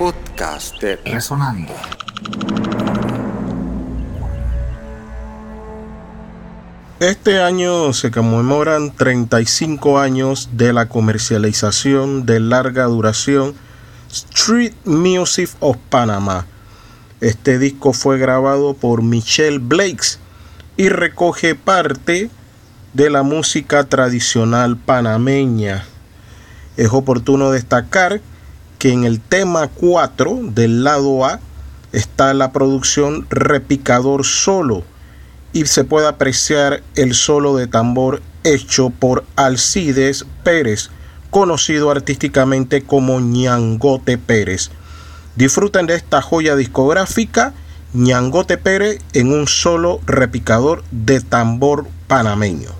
podcast de Resonando. Este año se conmemoran 35 años de la comercialización de larga duración Street Music of Panama. Este disco fue grabado por Michelle Blakes y recoge parte de la música tradicional panameña. Es oportuno destacar que en el tema 4 del lado A está la producción Repicador Solo y se puede apreciar el solo de tambor hecho por Alcides Pérez, conocido artísticamente como Ñangote Pérez. Disfruten de esta joya discográfica, Ñangote Pérez en un solo repicador de tambor panameño.